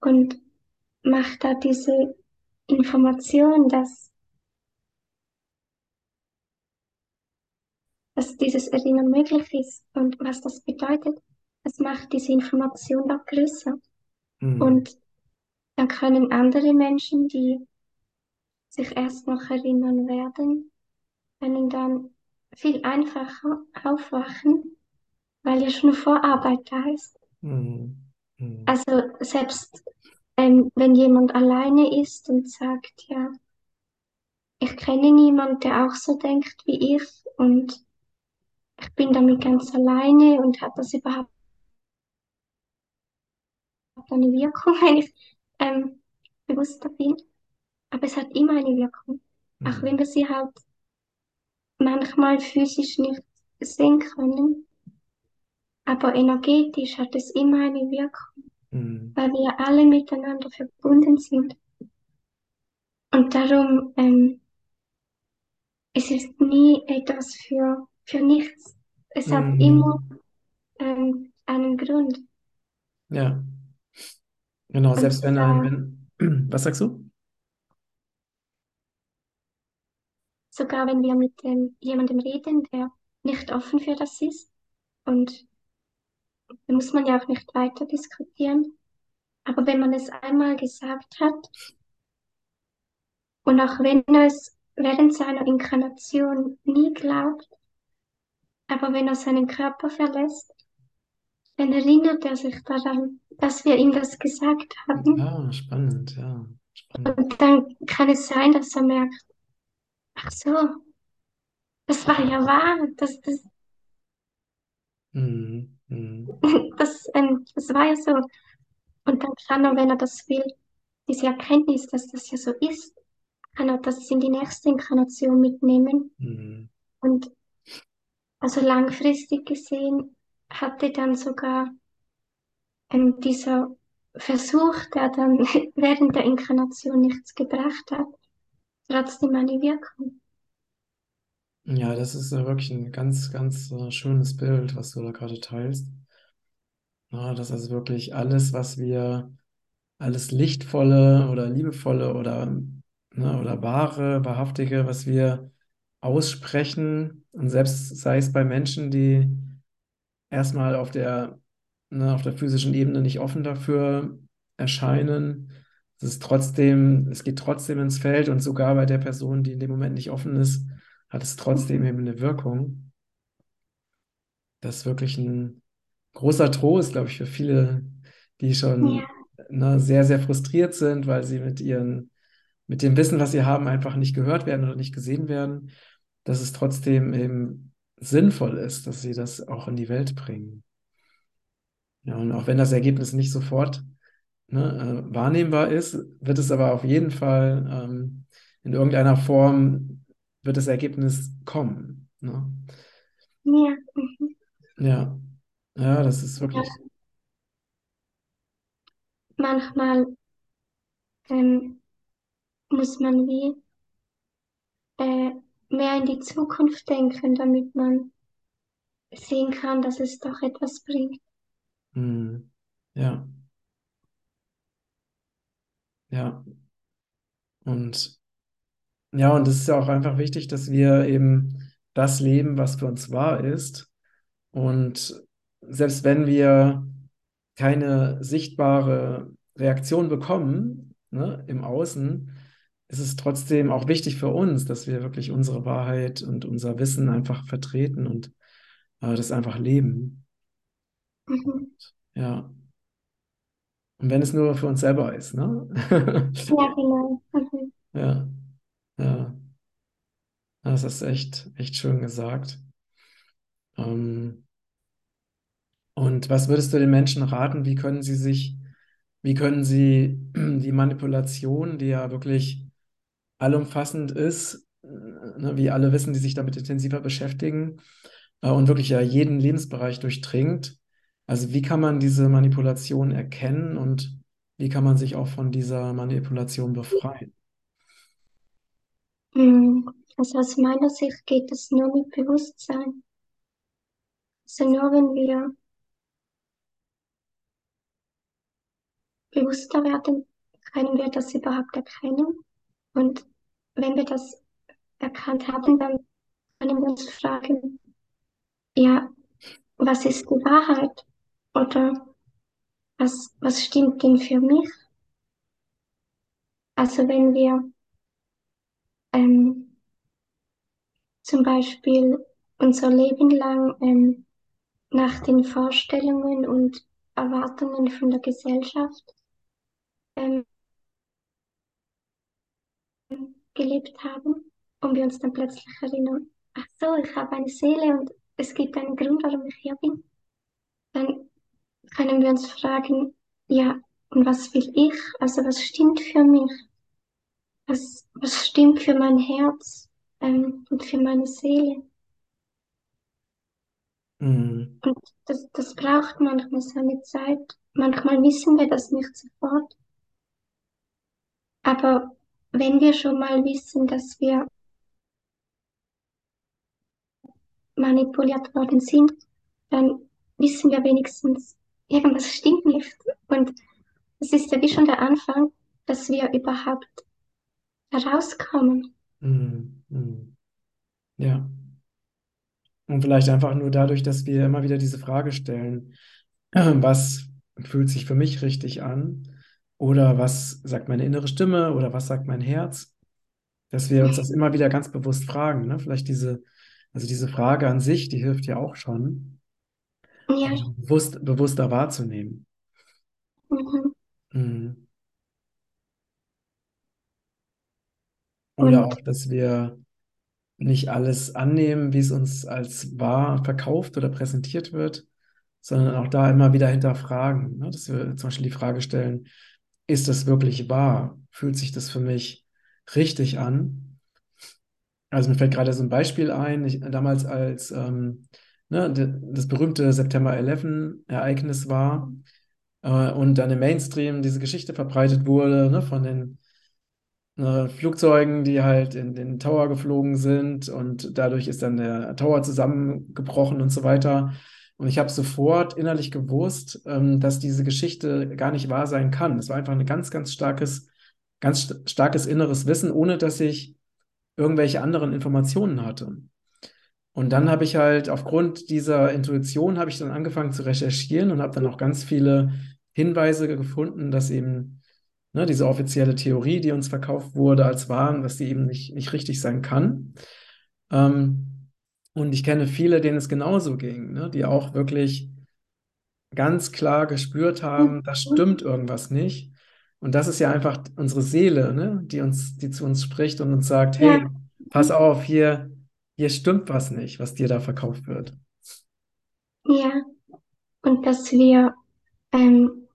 und macht da diese Information, dass, dass dieses Erinnern möglich ist und was das bedeutet, das macht diese Information auch größer. Mhm. Und dann können andere Menschen, die sich erst noch erinnern werden, können dann viel einfacher aufwachen, weil ja schon Vorarbeit da ist. Mhm. Mhm. Also selbst ähm, wenn jemand alleine ist und sagt, ja, ich kenne niemanden, der auch so denkt wie ich und ich bin damit ganz alleine und hat das überhaupt eine Wirkung, wenn ich ähm, bewusster bin. Aber es hat immer eine Wirkung. Auch wenn Mhm. wir sie halt manchmal physisch nicht sehen können, aber energetisch hat es immer eine Wirkung, Mhm. weil wir alle miteinander verbunden sind. Und darum, ähm, es ist nie etwas für, für nichts. es hat immer Mhm. ähm, einen Grund. Ja, genau. Und Selbst wenn ein, wenn, was sagst du? Sogar wenn wir mit ähm, jemandem reden, der nicht offen für das ist, und da muss man ja auch nicht weiter diskutieren, aber wenn man es einmal gesagt hat, und auch wenn er es während seiner Inkarnation nie glaubt, aber wenn er seinen Körper verlässt, dann erinnert er sich daran, dass wir ihm das gesagt haben. Ja, spannend, ja, spannend. Und dann kann es sein, dass er merkt, ach so, das war ja wahr, das, das, Mhm. Mhm. das, ähm, das war ja so. Und dann kann er, wenn er das will, diese Erkenntnis, dass das ja so ist, kann er das in die nächste Inkarnation mitnehmen. Mhm. Und also langfristig gesehen hatte dann sogar ähm, dieser Versuch, der dann während der Inkarnation nichts gebracht hat, trotzdem eine Wirkung. Ja, das ist wirklich ein ganz, ganz äh, schönes Bild, was du da gerade teilst. Ja, das ist wirklich alles, was wir, alles Lichtvolle oder Liebevolle oder, ne, oder wahre, wahrhaftige, was wir aussprechen, und selbst sei es bei Menschen, die erstmal auf der, ne, auf der physischen Ebene nicht offen dafür erscheinen, es ist trotzdem, es geht trotzdem ins Feld und sogar bei der Person, die in dem Moment nicht offen ist, hat es trotzdem eben eine Wirkung. Das ist wirklich ein großer Trost, glaube ich, für viele, die Ja, schon ne, sehr, sehr frustriert sind, weil sie mit ihren, mit dem Wissen, was sie haben, einfach nicht gehört werden oder nicht gesehen werden, dass es trotzdem eben sinnvoll ist, dass sie das auch in die Welt bringen. Ja, und auch wenn das Ergebnis nicht sofort ne, äh, wahrnehmbar ist, wird es aber auf jeden Fall ähm, in irgendeiner Form wird das Ergebnis kommen. Ne? ja, mhm. Ja, ja, das ist Ja, wirklich. manchmal ähm, muss man wie äh, mehr in die Zukunft denken, damit man sehen kann, dass es doch etwas bringt. Hm, ja, ja. Und ja, und es ist ja auch einfach wichtig, dass wir eben das leben, was für uns wahr ist. Und selbst wenn wir keine sichtbare Reaktion bekommen, ne, im Außen, ist es trotzdem auch wichtig für uns, dass wir wirklich unsere Wahrheit und unser Wissen einfach vertreten und äh, das einfach leben. Mhm. Ja. Und wenn es nur für uns selber ist, ne? Ja, genau. Mhm. Ja, ja. Das ist echt, echt schön gesagt. Ähm, und was würdest du den Menschen raten? Wie können sie sich, wie können sie die Manipulation, die ja wirklich allumfassend ist, äh, ne, wie alle wissen, die sich damit intensiver beschäftigen, äh, und wirklich ja jeden Lebensbereich durchdringt. Also wie kann man diese Manipulation erkennen und wie kann man sich auch von dieser Manipulation befreien? Mm, Also aus meiner Sicht geht es nur mit Bewusstsein. Also nur wenn wir bewusster werden, können wir das überhaupt erkennen. Und wenn wir das erkannt haben, dann können wir uns fragen, ja, was ist die Wahrheit? Oder was, was stimmt denn für mich? Also wenn wir ähm, zum Beispiel unser Leben lang ähm, nach den Vorstellungen und Erwartungen von der Gesellschaft ähm, gelebt haben und wir uns dann plötzlich erinnern, ach so, ich habe eine Seele und es gibt einen Grund, warum ich hier bin, dann können wir uns fragen, ja, und was will ich? Also was stimmt für mich? Was, was stimmt für mein Herz ähm, und für meine Seele? Mhm. Und das, das braucht manchmal seine Zeit. Manchmal wissen wir das nicht sofort. Aber wenn wir schon mal wissen, dass wir manipuliert worden sind, dann wissen wir wenigstens, irgendwas stimmt nicht. Und es ist ja wie schon der Anfang, dass wir überhaupt herauskommen. Mhm. Mhm. Ja. Und vielleicht einfach nur dadurch, dass wir immer wieder diese Frage stellen, was fühlt sich für mich richtig an? Oder was sagt meine innere Stimme? Oder was sagt mein Herz? Dass wir uns das immer wieder ganz bewusst fragen. Ne? Vielleicht diese, also diese Frage an sich, die hilft ja auch schon, Ja, bewusst, bewusster wahrzunehmen. mhm. Mhm. Oder Und auch, dass wir nicht alles annehmen, wie es uns als wahr verkauft oder präsentiert wird, sondern auch da immer wieder hinterfragen. Ne? Dass wir zum Beispiel die Frage stellen, ist das wirklich wahr? Fühlt sich das für mich richtig an? Also mir fällt gerade so ein Beispiel ein, ich, damals als ähm, ne, das berühmte September 11-Ereignis war äh, und dann im Mainstream diese Geschichte verbreitet wurde, ne, von den äh, Flugzeugen, die halt in den Tower geflogen sind und dadurch ist dann der Tower zusammengebrochen und so weiter. Und ich habe sofort innerlich gewusst, ähm, dass diese Geschichte gar nicht wahr sein kann. Es war einfach ein ganz, ganz starkes, ganz st starkes inneres Wissen, ohne dass ich irgendwelche anderen Informationen hatte. Und dann habe ich halt aufgrund dieser Intuition habe ich dann angefangen zu recherchieren und habe dann auch ganz viele Hinweise gefunden, dass eben ne, diese offizielle Theorie, die uns verkauft wurde als wahr, dass die eben nicht, nicht richtig sein kann. Ähm, und ich kenne viele, denen es genauso ging, ne, die auch wirklich ganz klar gespürt haben, da stimmt irgendwas nicht. Und das ist ja einfach unsere Seele, ne, die uns, die zu uns spricht und uns sagt, hey, pass auf, hier, hier stimmt was nicht, was dir da verkauft wird. ja. Und dass wir, ähm,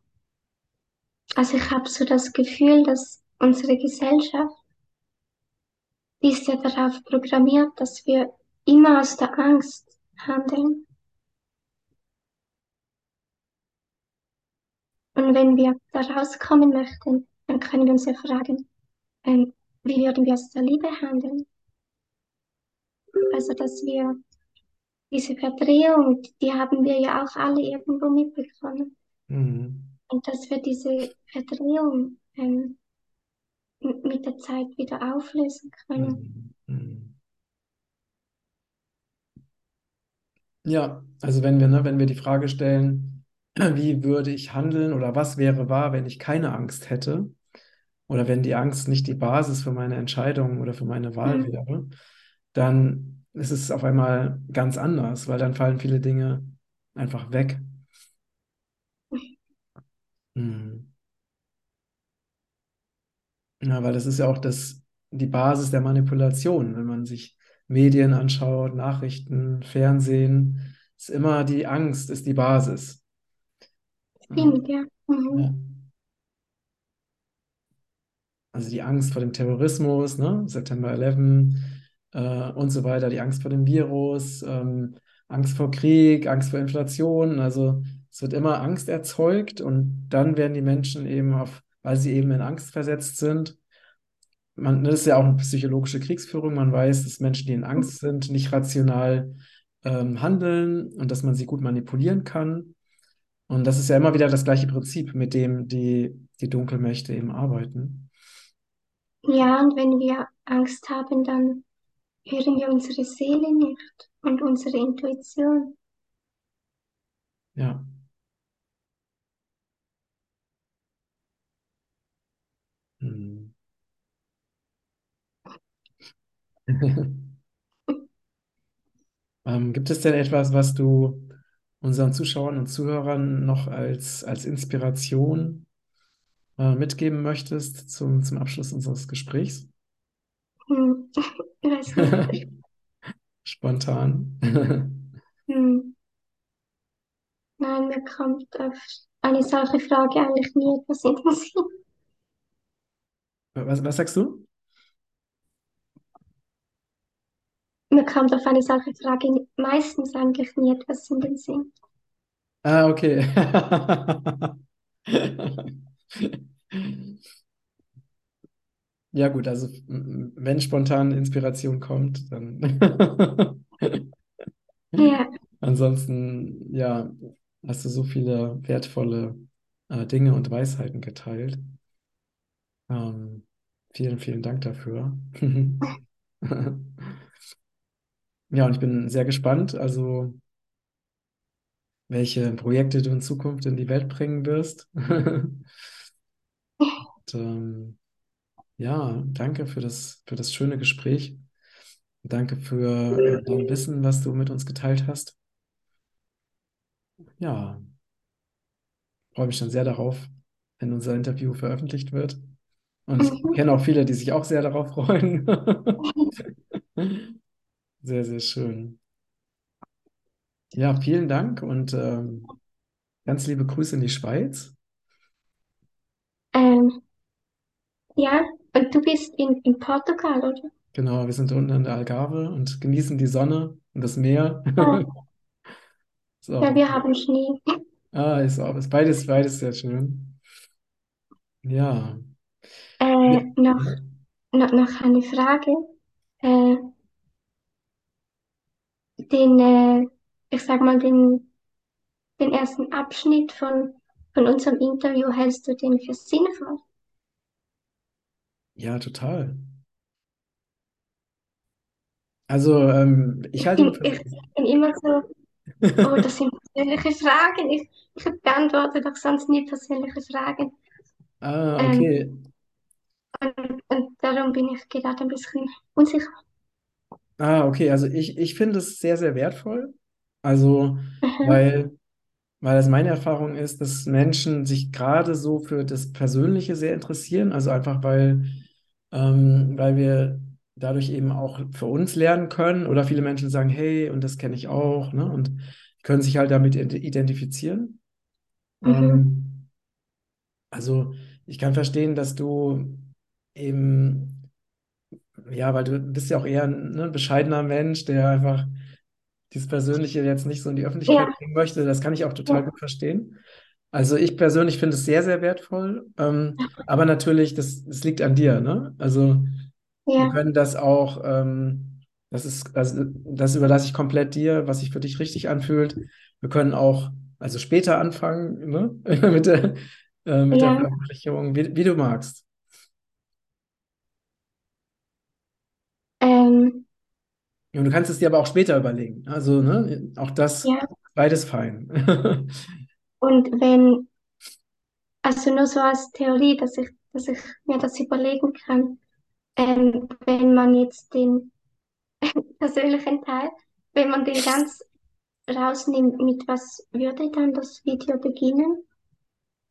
also ich habe so das Gefühl, dass unsere Gesellschaft, ist ja darauf programmiert, dass wir immer aus der Angst handeln. Und wenn wir da rauskommen möchten, dann können wir uns ja fragen, ähm, wie würden wir aus der Liebe handeln? Also, dass wir diese Verdrehung, die haben wir ja auch alle irgendwo mitbekommen. Mhm. Und dass wir diese Verdrehung ähm, mit der Zeit wieder auflösen können. Mhm. Mhm. Ja, also wenn wir, ne, wenn wir die Frage stellen, wie würde ich handeln oder was wäre wahr, wenn ich keine Angst hätte oder wenn die Angst nicht die Basis für meine Entscheidung oder für meine Wahl Mhm. wäre, dann ist es auf einmal ganz anders, weil dann fallen viele Dinge einfach weg. Mhm. Ja, weil das ist ja auch das, die Basis der Manipulation, wenn man sich Medien anschaut, Nachrichten, Fernsehen, ist immer die Angst, ist die Basis. Stimmt, ja. Mhm. Ja. Also die Angst vor dem Terrorismus, ne? September 11 äh, und so weiter, die Angst vor dem Virus, ähm, Angst vor Krieg, Angst vor Inflation. Also es wird immer Angst erzeugt und dann werden die Menschen eben auf, weil sie eben in Angst versetzt sind. Man, das ist ja auch eine psychologische Kriegsführung. Man weiß, dass Menschen, die in Angst sind, nicht rational ähm, handeln und dass man sie gut manipulieren kann. Und das ist ja immer wieder das gleiche Prinzip, mit dem die, die Dunkelmächte eben arbeiten. Ja, und wenn wir Angst haben, dann hören wir unsere Seele nicht und unsere Intuition. Ja. Hm. Ähm, gibt es denn etwas, was du unseren Zuschauern und Zuhörern noch als, als Inspiration äh, mitgeben möchtest zum, zum Abschluss unseres Gesprächs? Hm. Weiß nicht. Spontan. Hm. Nein, mir kommt auf eine solche Frage eigentlich nie etwas in den Sinn. Was, was sagst du? Mir kommt auf eine solche Frage meistens eigentlich nie etwas in den Sinn. Ah, okay. Ja, gut, also wenn spontan Inspiration kommt, dann Ja, Ansonsten, ja, hast du so viele wertvolle äh, Dinge und Weisheiten geteilt. Ähm, vielen, vielen Dank dafür. Ja, und ich bin sehr gespannt, also welche Projekte du in Zukunft in die Welt bringen wirst. Und, ähm, ja, danke für das, für das schöne Gespräch. Danke für dein Wissen, was du mit uns geteilt hast. Ja, freue mich schon sehr darauf, wenn unser Interview veröffentlicht wird. Und ich mhm. kenne auch viele, die sich auch sehr darauf freuen. Sehr, sehr schön. Ja, vielen Dank und ähm, ganz liebe Grüße in die Schweiz. Ähm, ja, und du bist in, in Portugal, oder? Genau, wir sind unten in der Algarve und genießen die Sonne und das Meer. Ist auch, ja, wir haben Schnee. ah, ist auch, ist beides, beides sehr schön. Ja. Äh, Ja. noch, noch, noch eine Frage. Äh, den, äh, ich sag mal, den, den ersten Abschnitt von, von unserem Interview hältst du den für sinnvoll? Ja, total. Also, ähm, ich Ich halte ihn bin, für. ich bin immer so, oh, das sind persönliche Fragen. Ich, ich beantworte doch sonst nie persönliche Fragen. Ah, Ähm, okay. und, und darum bin ich gerade ein bisschen unsicher. Ah, okay. Also ich, ich finde es sehr, sehr wertvoll. Also, Mhm, weil, weil es meine Erfahrung ist, dass Menschen sich gerade so für das Persönliche sehr interessieren. Also einfach, weil, ähm, weil wir dadurch eben auch für uns lernen können. Oder viele Menschen sagen, hey, und das kenne ich auch, ne? Und können sich halt damit ide- identifizieren. mhm, Ähm, also ich kann verstehen, dass du eben, ja, weil du bist ja auch eher ein, ne, bescheidener Mensch, der einfach dieses Persönliche jetzt nicht so in die ja, Öffentlichkeit bringen möchte. Das kann ich auch total ja, gut verstehen. Also ich persönlich finde es sehr, sehr wertvoll. Ähm, aber natürlich, das, das liegt an dir, ne? Also wir ja, können das auch, ähm, das ist, also das überlasse ich komplett dir, was sich für dich richtig anfühlt. Wir können auch, also später anfangen, ne? Mit der, äh, mit der ja, Veröffentlichung, wie, wie du magst. ähm, Und du kannst es dir aber auch später überlegen. Also, ne? Auch das, ja. beides fein. Und wenn, also nur so als Theorie, dass ich, dass ich mir das überlegen kann, ähm, wenn man jetzt den persönlichen Teil, wenn man den ganz rausnimmt, mit was würde dann das Video beginnen?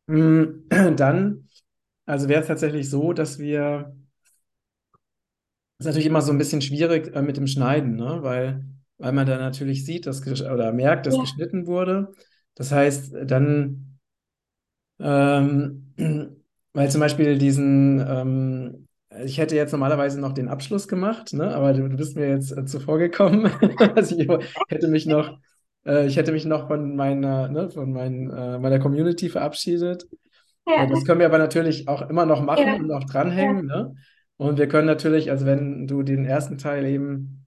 Mm, Dann, also wäre es tatsächlich so, dass wir, das ist natürlich immer so ein bisschen schwierig äh, mit dem Schneiden, ne? Weil, weil man dann natürlich sieht, dass oder merkt, dass Ja, geschnitten wurde. Das heißt, dann, ähm, weil zum Beispiel diesen, ähm, ich hätte jetzt normalerweise noch den Abschluss gemacht, ne? Aber du, du bist mir jetzt äh, zuvor gekommen. Also ich hätte mich noch, äh, ich hätte mich noch von meiner, ne, von mein, äh, meiner Community verabschiedet. Äh, ja, Das können wir aber natürlich auch immer noch machen ja, und auch ja, dranhängen, ne? Und wir können natürlich, also wenn du den ersten Teil eben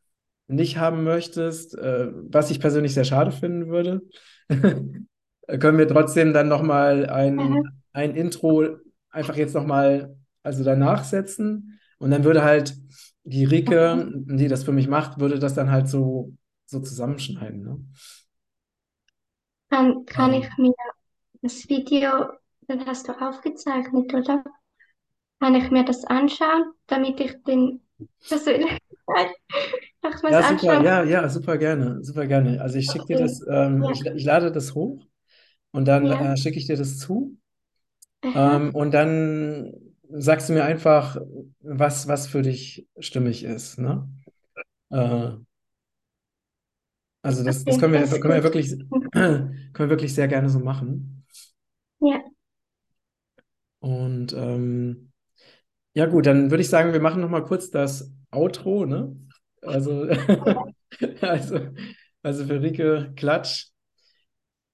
nicht haben möchtest, äh, was ich persönlich sehr schade finden würde, können wir trotzdem dann nochmal ein, aha, ein Intro einfach jetzt nochmal, also danach setzen. Und dann würde halt die. Rike, die das für mich macht, würde das dann halt so, so zusammenschneiden, ne? Dann kann ich mir das Video, das hast du aufgezeichnet, oder? Kann ich mir das anschauen, damit ich den nochmals Ja, super, anschauen ja, ja, super gerne, super gerne. Also ich schicke dir das, ähm, Ja, ich, ich lade das hoch und dann ja, äh, schicke ich dir das zu. Ähm, und dann sagst du mir einfach, was, was für dich stimmig ist, ne? Äh, also das, das okay, können wir, das können wir wirklich, können wir wirklich sehr gerne so machen. Ja, Und ähm, ja gut, dann würde ich sagen, wir machen noch mal kurz das Outro, ne? Also, also, also für Rike Klatsch.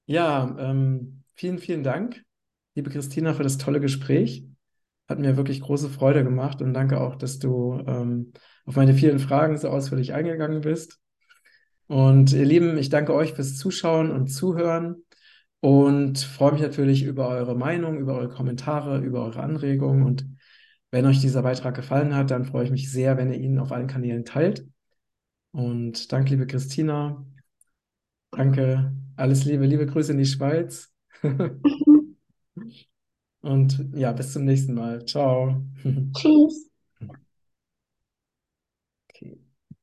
Ja, ähm, vielen, vielen Dank, liebe Christina, für das tolle Gespräch. Hat mir wirklich große Freude gemacht und danke auch, dass du ähm, auf meine vielen Fragen so ausführlich eingegangen bist. Und ihr Lieben, ich danke euch fürs Zuschauen und Zuhören und freue mich natürlich über eure Meinung, über eure Kommentare, über eure Anregungen. Und wenn euch dieser Beitrag gefallen hat, dann freue ich mich sehr, wenn ihr ihn auf allen Kanälen teilt. Und danke, liebe Christina. Danke, alles Liebe, liebe Grüße in die Schweiz. Und ja, bis zum nächsten Mal. Ciao. Tschüss.